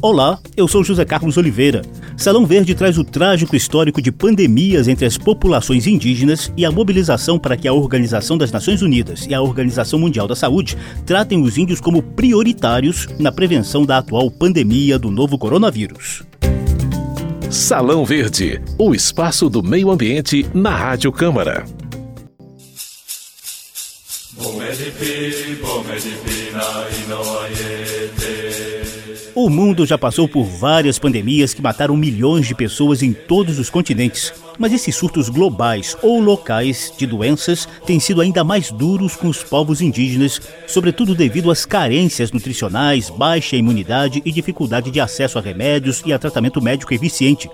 Olá, eu sou José Carlos Oliveira. Salão Verde traz o trágico histórico de pandemias entre as populações indígenas e a mobilização para que a Organização das Nações Unidas e a Organização Mundial da Saúde tratem os índios como prioritários na prevenção da atual pandemia do novo coronavírus. Salão Verde, o espaço do meio ambiente na Rádio Câmara. O mundo já passou por várias pandemias que mataram milhões de pessoas em todos os continentes. Mas esses surtos globais ou locais de doenças têm sido ainda mais duros com os povos indígenas, sobretudo devido às carências nutricionais, baixa imunidade e dificuldade de acesso a remédios e a tratamento médico eficiente.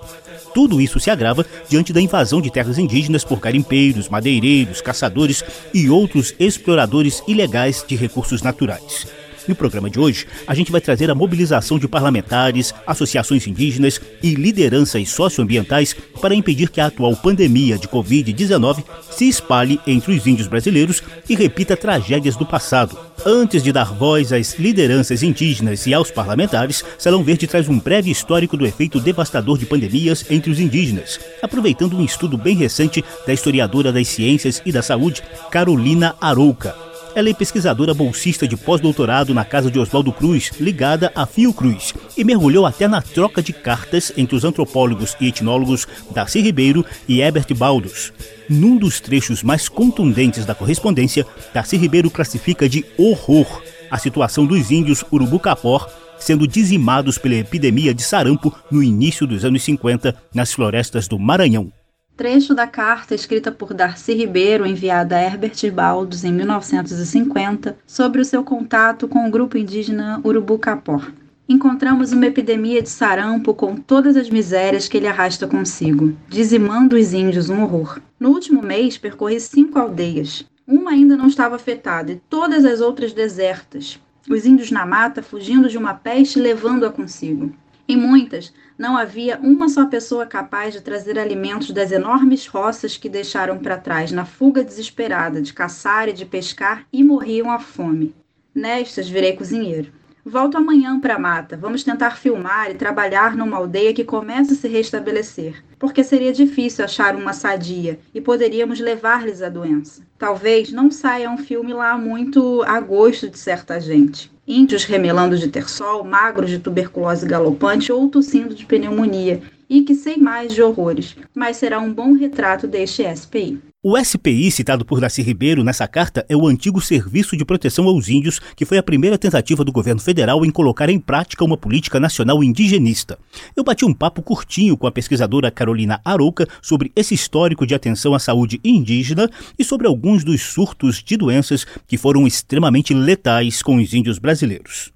Tudo isso se agrava diante da invasão de terras indígenas por garimpeiros, madeireiros, caçadores e outros exploradores ilegais de recursos naturais. No programa de hoje, a gente vai trazer a mobilização de parlamentares, associações indígenas e lideranças socioambientais para impedir que a atual pandemia de Covid-19 se espalhe entre os índios brasileiros e repita tragédias do passado. Antes de dar voz às lideranças indígenas e aos parlamentares, Salão Verde traz um breve histórico do efeito devastador de pandemias entre os indígenas, aproveitando um estudo bem recente da historiadora das ciências e da saúde, Carolina Arouca. Ela é pesquisadora bolsista de pós-doutorado na casa de Oswaldo Cruz, ligada a Fiocruz, e mergulhou até na troca de cartas entre os antropólogos e etnólogos Darcy Ribeiro e Herbert Baldos. Num dos trechos mais contundentes da correspondência, Darcy Ribeiro classifica de horror a situação dos índios Urubu-Capor sendo dizimados pela epidemia de sarampo no início dos anos 50 nas florestas do Maranhão. Trecho da carta escrita por Darcy Ribeiro, enviada a Herbert Baldos em 1950, sobre o seu contato com o grupo indígena Urubu-Capor. Encontramos uma epidemia de sarampo com todas as misérias que ele arrasta consigo, dizimando os índios um horror. No último mês, percorri cinco aldeias. Uma ainda não estava afetada e todas as outras desertas. Os índios na mata fugindo de uma peste levando-a consigo. Em muitas, não havia uma só pessoa capaz de trazer alimentos das enormes roças que deixaram para trás na fuga desesperada de caçar e de pescar e morriam à fome. Nestas virei cozinheiro. Volto amanhã para a mata. Vamos tentar filmar e trabalhar numa aldeia que começa a se restabelecer, porque seria difícil achar uma sadia e poderíamos levar-lhes a doença. Talvez não saia um filme lá muito a gosto de certa gente. Índios remelando de terçol, magros de tuberculose galopante ou tossindo de pneumonia, e que sei mais de horrores, mas será um bom retrato deste SPI. O SPI, citado por Darcy Ribeiro nessa carta, é o antigo Serviço de Proteção aos Índios, que foi a primeira tentativa do governo federal em colocar em prática uma política nacional indigenista. Eu bati um papo curtinho com a pesquisadora Carolina Arouca sobre esse histórico de atenção à saúde indígena e sobre alguns dos surtos de doenças que foram extremamente letais com os índios brasileiros.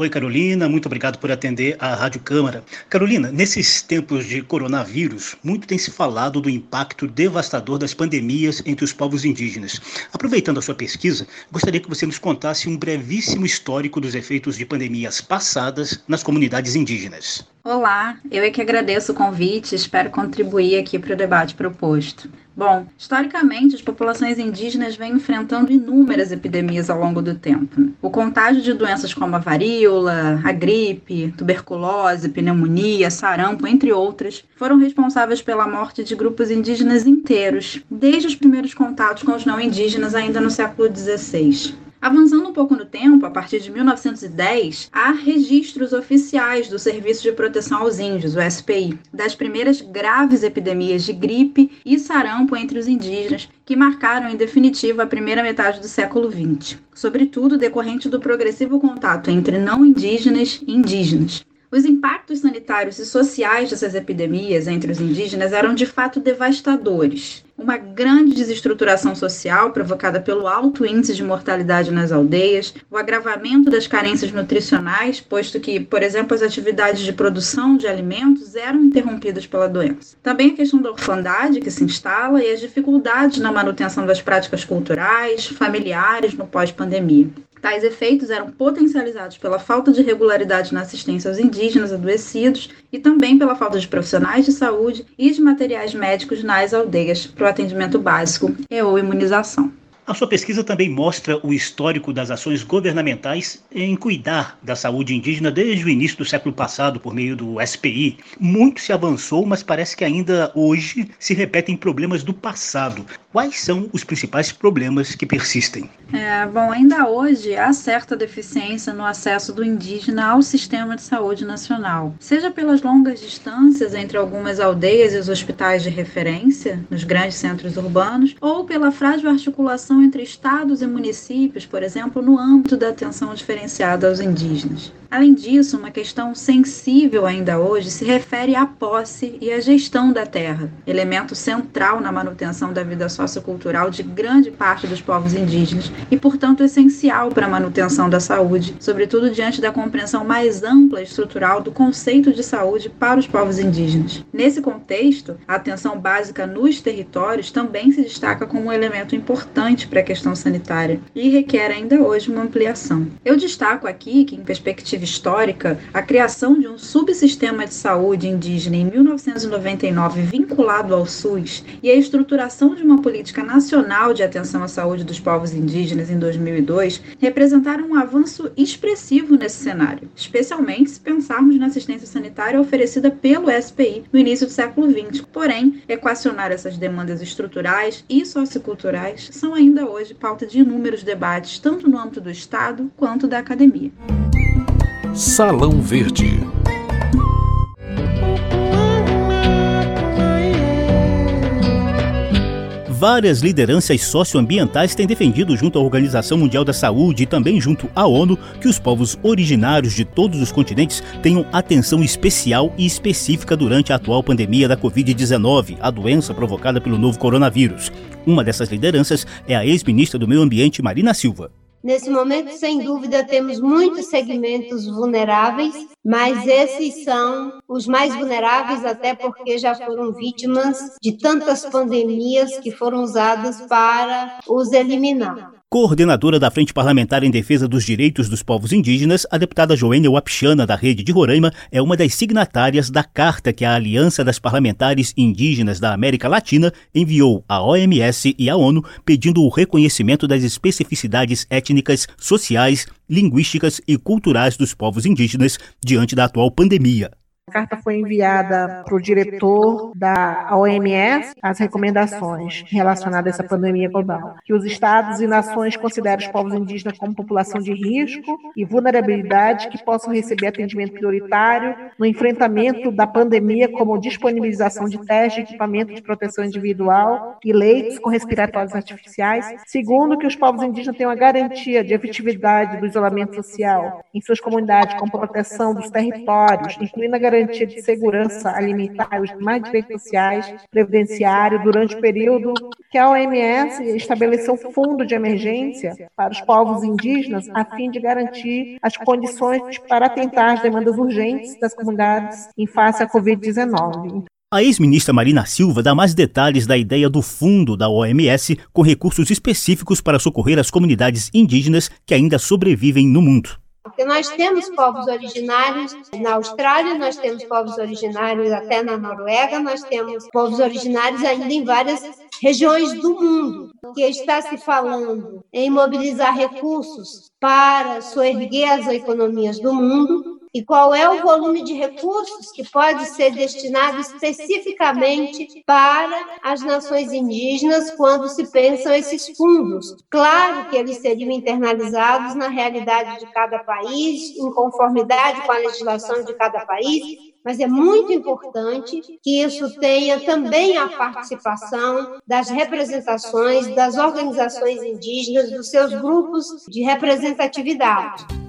Oi, Carolina, muito obrigado por atender a Rádio Câmara. Carolina, nesses tempos de coronavírus, muito tem se falado do impacto devastador das pandemias entre os povos indígenas. Aproveitando a sua pesquisa, gostaria que você nos contasse um brevíssimo histórico dos efeitos de pandemias passadas nas comunidades indígenas. Olá, eu é que agradeço o convite espero contribuir aqui para o debate proposto. Bom, historicamente, as populações indígenas vêm enfrentando inúmeras epidemias ao longo do tempo. O contágio de doenças como a varíola, a gripe, tuberculose, pneumonia, sarampo, entre outras, foram responsáveis pela morte de grupos indígenas inteiros, desde os primeiros contatos com os não indígenas ainda no século XVI. Avançando um pouco no tempo, a partir de 1910, há registros oficiais do Serviço de Proteção aos Índios, o SPI, das primeiras graves epidemias de gripe e sarampo entre os indígenas, que marcaram em definitivo a primeira metade do século XX, sobretudo decorrente do progressivo contato entre não indígenas e indígenas. Os impactos sanitários e sociais dessas epidemias entre os indígenas eram de fato devastadores. Uma grande desestruturação social provocada pelo alto índice de mortalidade nas aldeias, o agravamento das carências nutricionais, posto que, por exemplo, as atividades de produção de alimentos eram interrompidas pela doença. Também a questão da orfandade que se instala e as dificuldades na manutenção das práticas culturais, familiares no pós-pandemia. Tais efeitos eram potencializados pela falta de regularidade na assistência aos indígenas adoecidos e também pela falta de profissionais de saúde e de materiais médicos nas aldeias para o atendimento básico e ou imunização. A sua pesquisa também mostra o histórico das ações governamentais em cuidar da saúde indígena desde o início do século passado por meio do SPI. Muito se avançou, mas parece que ainda hoje se repetem problemas do passado. Quais são os principais problemas que persistem? É, bom, ainda hoje há certa deficiência no acesso do indígena ao sistema de saúde nacional, seja pelas longas distâncias entre algumas aldeias e os hospitais de referência nos grandes centros urbanos, ou pela frágil articulação entre estados e municípios, por exemplo, no âmbito da atenção diferenciada aos indígenas. Além disso, uma questão sensível ainda hoje se refere à posse e à gestão da terra, elemento central na manutenção da vida sociocultural de grande parte dos povos indígenas e, portanto, essencial para a manutenção da saúde, sobretudo diante da compreensão mais ampla e estrutural do conceito de saúde para os povos indígenas. Nesse contexto, a atenção básica nos territórios também se destaca como um elemento importante para a questão sanitária e requer ainda hoje uma ampliação. Eu destaco aqui que, em perspectiva histórica, a criação de um subsistema de saúde indígena em 1999 vinculado ao SUS e a estruturação de uma política nacional de atenção à saúde dos povos indígenas em 2002 representaram um avanço expressivo nesse cenário, especialmente se pensarmos na assistência sanitária oferecida pelo SPI no início do século XX. Porém, equacionar essas demandas estruturais e socioculturais são ainda hoje pauta de inúmeros debates, tanto no âmbito do Estado quanto da academia. Salão Verde. Várias lideranças socioambientais têm defendido junto à Organização Mundial da Saúde e também junto à ONU que os povos originários de todos os continentes tenham atenção especial e específica durante a atual pandemia da Covid-19, a doença provocada pelo novo coronavírus. Uma dessas lideranças é a ex-ministra do Meio Ambiente, Marina Silva. Nesse momento, sem dúvida, temos muitos segmentos vulneráveis, mas esses são os mais vulneráveis, até porque já foram vítimas de tantas pandemias que foram usadas para os eliminar. Coordenadora da Frente Parlamentar em Defesa dos Direitos dos Povos Indígenas, a deputada Joênia Wapichana, da Rede de Roraima, é uma das signatárias da carta que a Aliança das Parlamentares Indígenas da América Latina enviou à OMS e à ONU pedindo o reconhecimento das especificidades étnicas, sociais, linguísticas e culturais dos povos indígenas diante da atual pandemia. A carta foi enviada para o diretor da OMS as recomendações relacionadas a essa pandemia global, que os estados e nações considerem os povos indígenas como população de risco e vulnerabilidade que possam receber atendimento prioritário no enfrentamento da pandemia, como disponibilização de testes, equipamento de proteção individual e leitos com respiratórios artificiais. Segundo, que os povos indígenas tenham a garantia de efetividade do isolamento social em suas comunidades, com proteção dos territórios, incluindo a garantia garantia de segurança alimentar e os direitos sociais, previdenciário, durante o período que a OMS estabeleceu um fundo de emergência para os povos indígenas, a fim de garantir as condições para atentar às demandas urgentes das comunidades em face à Covid-19. A ex-ministra Marina Silva dá mais detalhes da ideia do fundo da OMS com recursos específicos para socorrer as comunidades indígenas que ainda sobrevivem no mundo. Porque nós temos povos originários. na Austrália, nós temos povos originários. até na Noruega, nós temos povos originários ainda em várias regiões do mundo, que está se falando em mobilizar recursos para soerguer as economias do mundo, e qual é o volume de recursos que pode ser destinado especificamente para as nações indígenas quando se pensam esses fundos. Claro que eles seriam internalizados na realidade de cada país, em conformidade com a legislação de cada país, mas é muito importante que isso tenha também a participação das representações das organizações indígenas, dos seus grupos de representatividade.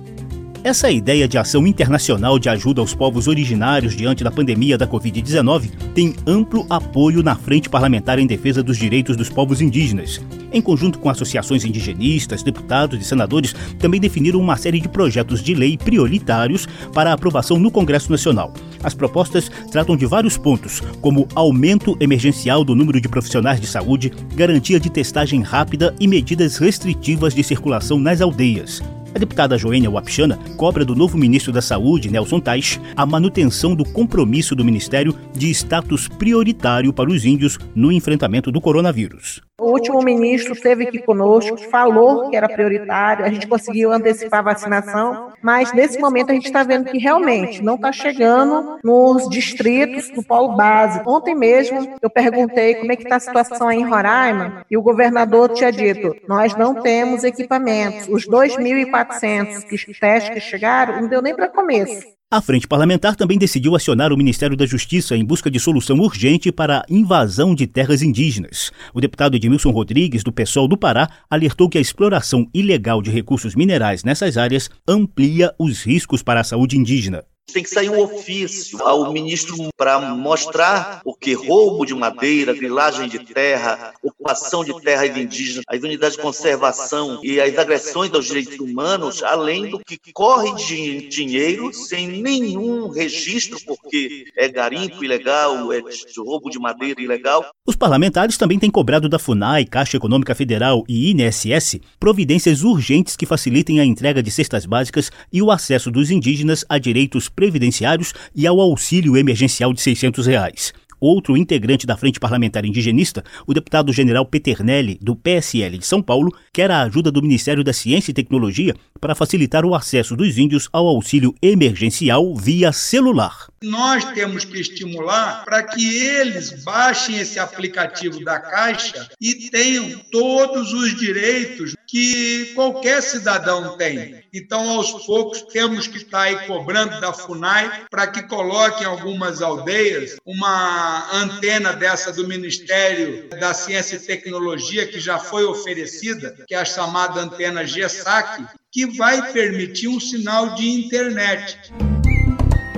Essa ideia de ação internacional de ajuda aos povos originários diante da pandemia da Covid-19 tem amplo apoio na Frente Parlamentar em Defesa dos Direitos dos Povos Indígenas. Em conjunto com associações indigenistas, deputados e senadores, também definiram uma série de projetos de lei prioritários para aprovação no Congresso Nacional. As propostas tratam de vários pontos, como aumento emergencial do número de profissionais de saúde, garantia de testagem rápida e medidas restritivas de circulação nas aldeias. A deputada Joênia Wapichana cobra do novo ministro da Saúde, Nelson Tais, a manutenção do compromisso do ministério de status prioritário para os índios no enfrentamento do coronavírus. O último ministro esteve aqui conosco, falou que era prioritário, a gente conseguiu antecipar a vacinação, mas nesse momento a gente está vendo que realmente não está chegando nos distritos do polo base. Ontem mesmo eu perguntei como é que está a situação aí em Roraima e o governador tinha dito: nós não temos equipamentos. Os 2.400 testes que chegaram não deu nem para começo. A Frente Parlamentar também decidiu acionar o Ministério da Justiça em busca de solução urgente para a invasão de terras indígenas. O deputado Edmilson Rodrigues, do PSOL do Pará, alertou que a exploração ilegal de recursos minerais nessas áreas amplia os riscos para a saúde indígena. Tem que sair um ofício ao ministro para mostrar o que roubo de madeira, grilagem de terra, ocupação de terras indígenas, as unidades de conservação e as agressões aos direitos humanos, além do que corre de dinheiro sem nenhum registro, porque é garimpo ilegal, é roubo de madeira ilegal. Os parlamentares também têm cobrado da FUNAI, Caixa Econômica Federal e INSS providências urgentes que facilitem a entrega de cestas básicas e o acesso dos indígenas a direitos previdenciários e ao auxílio emergencial de 600 reais. Outro integrante da Frente Parlamentar Indigenista, o deputado general Peternelli, do PSL de São Paulo, quer a ajuda do Ministério da Ciência e Tecnologia para facilitar o acesso dos índios ao auxílio emergencial via celular. Nós temos que estimular para que eles baixem esse aplicativo da Caixa e tenham todos os direitos que qualquer cidadão tem. Então, aos poucos, temos que estar aí cobrando da FUNAI para que coloque em algumas aldeias uma antena dessa do Ministério da Ciência e Tecnologia, que já foi oferecida, que é a chamada antena GESAC, que vai permitir um sinal de internet.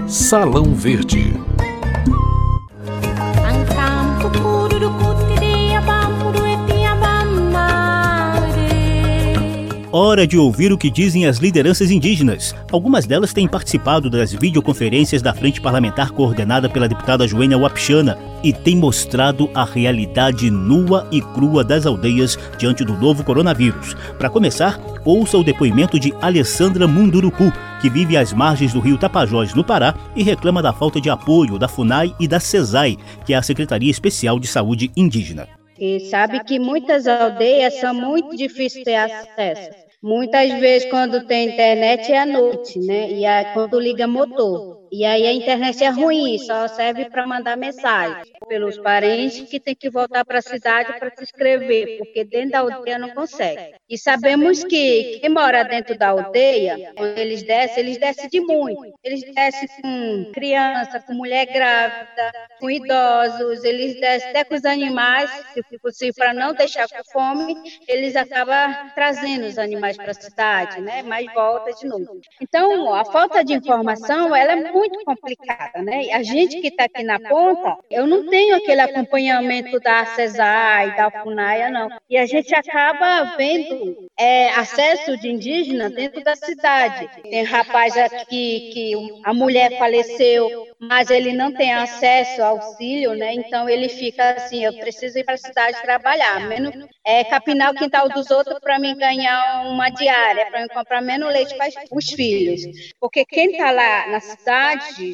Salão Verde. Hora de ouvir o que dizem as lideranças indígenas. Algumas delas têm participado das videoconferências da Frente Parlamentar coordenada pela deputada Joênia Wapchana e têm mostrado a realidade nua e crua das aldeias diante do novo coronavírus. Para começar, ouça o depoimento de Alessandra Munduruku, que vive às margens do rio Tapajós, no Pará, e reclama da falta de apoio da FUNAI e da CESAI, que é a Secretaria Especial de Saúde Indígena. E sabe que muitas aldeias são muito difíceis de ter acesso. Muitas vezes, quando tem internet, é à noite, né? E é quando liga motor. E aí a internet é ruim, só serve para mandar mensagem pelos parentes que tem que voltar para a cidade para se inscrever, porque dentro da aldeia não consegue. E sabemos que quem mora dentro da aldeia, quando eles descem, eles descem de muito. Eles descem com criança, com mulher grávida, com idosos, eles descem até com os animais, se possível, para não deixar com fome, eles acabam trazendo os animais para a cidade, né? Mas volta de novo. Então, a falta de informação, ela é muito muito complicada, né? A gente que está aqui na ponta, eu não tenho aquele acompanhamento da CESAI, da FUNAIA, não. E a gente acaba vendo é, acesso de indígena dentro da cidade. Tem rapaz aqui que a mulher faleceu, mas ele não tem acesso ao auxílio, né? Então ele fica assim, eu preciso ir para a cidade trabalhar, menos é, capinar o quintal dos outros para mim ganhar uma diária, para mim comprar menos leite para os filhos. Porque quem está lá na cidade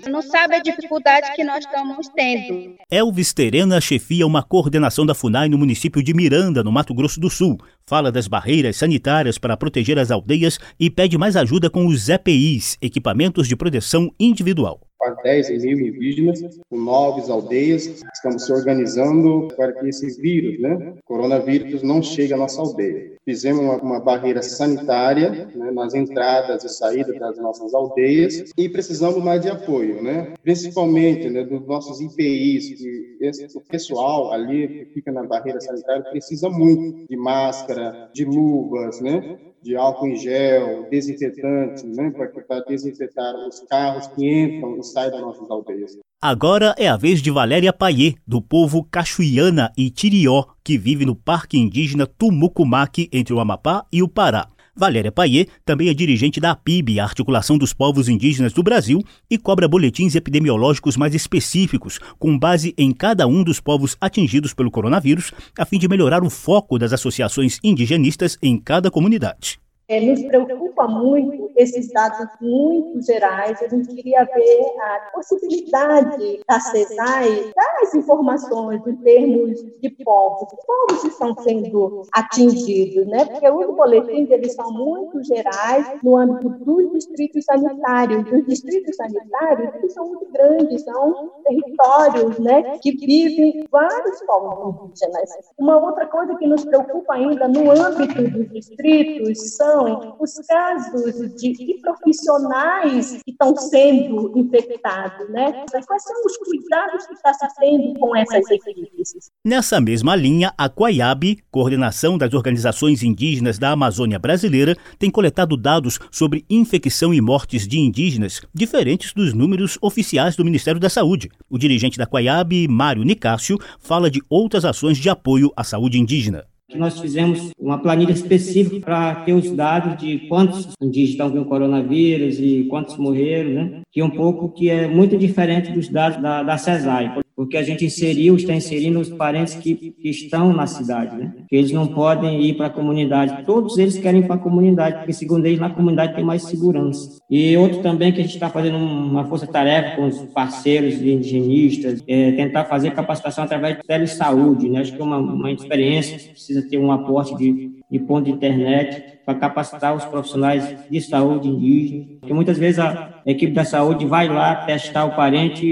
não sabe a dificuldade que nós estamos tendo. Elvis Terena chefia uma coordenação da FUNAI no município de Miranda, no Mato Grosso do Sul. Fala das barreiras sanitárias para proteger as aldeias e pede mais ajuda com os EPIs, equipamentos de proteção individual quase 10 mil indígenas, com nove aldeias. Estamos se organizando para que esse vírus, né, coronavírus, não chegue à nossa aldeia. Fizemos uma, uma barreira sanitária né, nas entradas e saídas das nossas aldeias e precisamos mais de apoio, né, principalmente né, dos nossos IPIs, que esse, o pessoal ali que fica na barreira sanitária precisa muito de máscara, de luvas, né, de álcool em gel, desinfetante, né, para desinfetar os carros que entram e saem das nossas aldeias. Agora é a vez de Valéria Paiê, do povo Cachuiana e Tirió, que vive no Parque Indígena Tumucumaque, entre o Amapá e o Pará. Valéria Paiê também é dirigente da APIB, a Articulação dos Povos Indígenas do Brasil, e cobra boletins epidemiológicos mais específicos, com base em cada um dos povos atingidos pelo coronavírus, a fim de melhorar o foco das associações indigenistas em cada comunidade. É, nos preocupa muito esses dados muito gerais, a gente queria ver a possibilidade da CESAI das informações em termos de povos, que povos estão sendo atingidos, né? Porque os boletins eles são muito gerais no âmbito dos distritos sanitários. Os distritos sanitários eles são muito grandes, são territórios, né, que vivem vários povos indígenas. Uma outra coisa que nos preocupa ainda no âmbito dos distritos são os casos de profissionais que estão sendo infectados, né? Quais são os cuidados que está se tendo com essas equipes? Nessa mesma linha, a Quaiab, coordenação das organizações indígenas da Amazônia Brasileira, tem coletado dados sobre infecção e mortes de indígenas diferentes dos números oficiais do Ministério da Saúde. O dirigente da Quaiab, Mário Nicásio, fala de outras ações de apoio à saúde indígena que nós fizemos uma planilha específica para ter os dados de quantos indígenas com coronavírus e quantos morreram, né? Que é um pouco que é muito diferente dos dados da, da CESAI porque a gente inseriu, está inserindo os parentes que, que estão na cidade, né? Que eles não podem ir para a comunidade. Todos eles querem ir para a comunidade, porque segundo eles na comunidade tem mais segurança. E outro também que a gente está fazendo uma força-tarefa com os parceiros indigenistas, é tentar fazer capacitação através de telesaúde, né? Acho que é uma, uma experiência precisa ter um aporte de, de ponto de internet para capacitar os profissionais de saúde indígena, porque muitas vezes a equipe da saúde vai lá testar o parente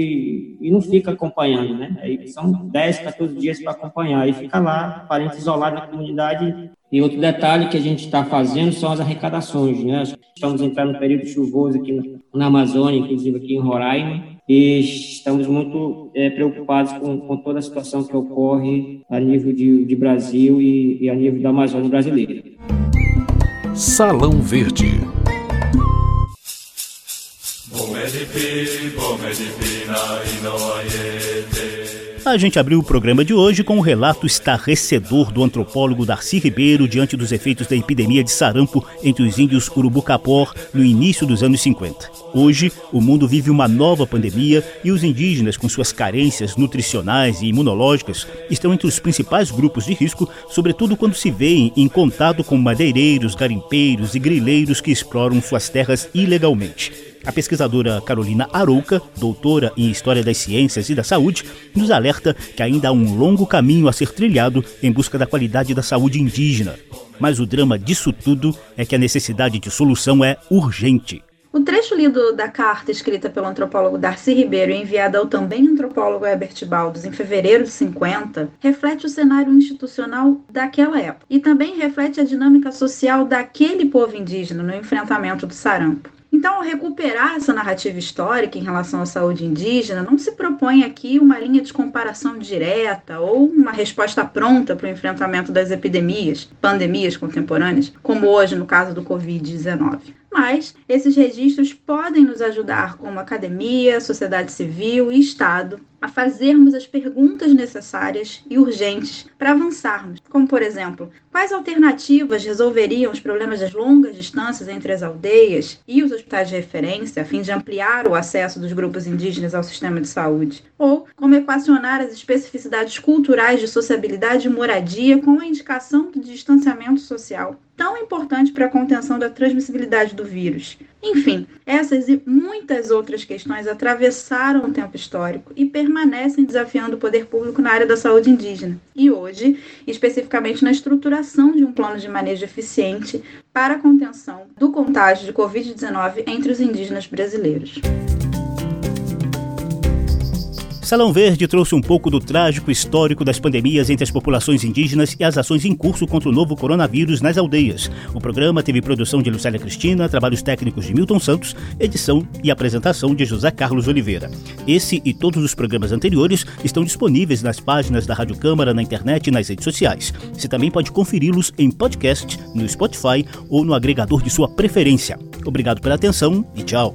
e, não fica acompanhando, né? Aí são 10, 14 dias para acompanhar, e fica lá, o parente isolado na comunidade. E outro detalhe que a gente está fazendo são as arrecadações, né? Estamos entrando no período chuvoso aqui na Amazônia, inclusive aqui em Roraima, e estamos muito é, preocupados com, com, toda a situação que ocorre a nível de, de Brasil e, e a nível da Amazônia brasileira. Salão Verde. A gente abriu o programa de hoje com um relato estarrecedor do antropólogo Darcy Ribeiro diante dos efeitos da epidemia de sarampo entre os índios Urubucapor no início dos anos 50. Hoje, o mundo vive uma nova pandemia e os indígenas, com suas carências nutricionais e imunológicas, estão entre os principais grupos de risco, sobretudo quando se veem em contato com madeireiros, garimpeiros e grileiros que exploram suas terras ilegalmente. A pesquisadora Carolina Arouca, doutora em História das Ciências e da Saúde, nos alerta que ainda há um longo caminho a ser trilhado em busca da qualidade da saúde indígena. Mas o drama disso tudo é que a necessidade de solução é urgente. O trecho lido da carta escrita pelo antropólogo Darcy Ribeiro e enviada ao também antropólogo Herbert Baldos em fevereiro de 50 reflete o cenário institucional daquela época e também reflete a dinâmica social daquele povo indígena no enfrentamento do sarampo. Então, recuperar essa narrativa histórica em relação à saúde indígena não se propõe aqui uma linha de comparação direta ou uma resposta pronta para o enfrentamento das epidemias, pandemias contemporâneas, como hoje no caso do Covid-19 mas esses registros podem nos ajudar como academia, sociedade civil e Estado a fazermos as perguntas necessárias e urgentes para avançarmos, como por exemplo, quais alternativas resolveriam os problemas das longas distâncias entre as aldeias e os hospitais de referência, a fim de ampliar o acesso dos grupos indígenas ao sistema de saúde, ou como equacionar as especificidades culturais de sociabilidade e moradia com a indicação do distanciamento social tão importante para a contenção da transmissibilidade do vírus. Enfim, essas e muitas outras questões atravessaram o tempo histórico e permanecem desafiando o poder público na área da saúde indígena. E hoje, especificamente na estruturação de um plano de manejo eficiente para a contenção do contágio de Covid-19 entre os indígenas brasileiros. Salão Verde trouxe um pouco do trágico histórico das pandemias entre as populações indígenas e as ações em curso contra o novo coronavírus nas aldeias. O programa teve produção de Lucélia Cristina, trabalhos técnicos de Milton Santos, edição e apresentação de José Carlos Oliveira. Esse e todos os programas anteriores estão disponíveis nas páginas da Rádio Câmara, na internet e nas redes sociais. Você também pode conferi-los em podcast, no Spotify ou no agregador de sua preferência. Obrigado pela atenção e tchau.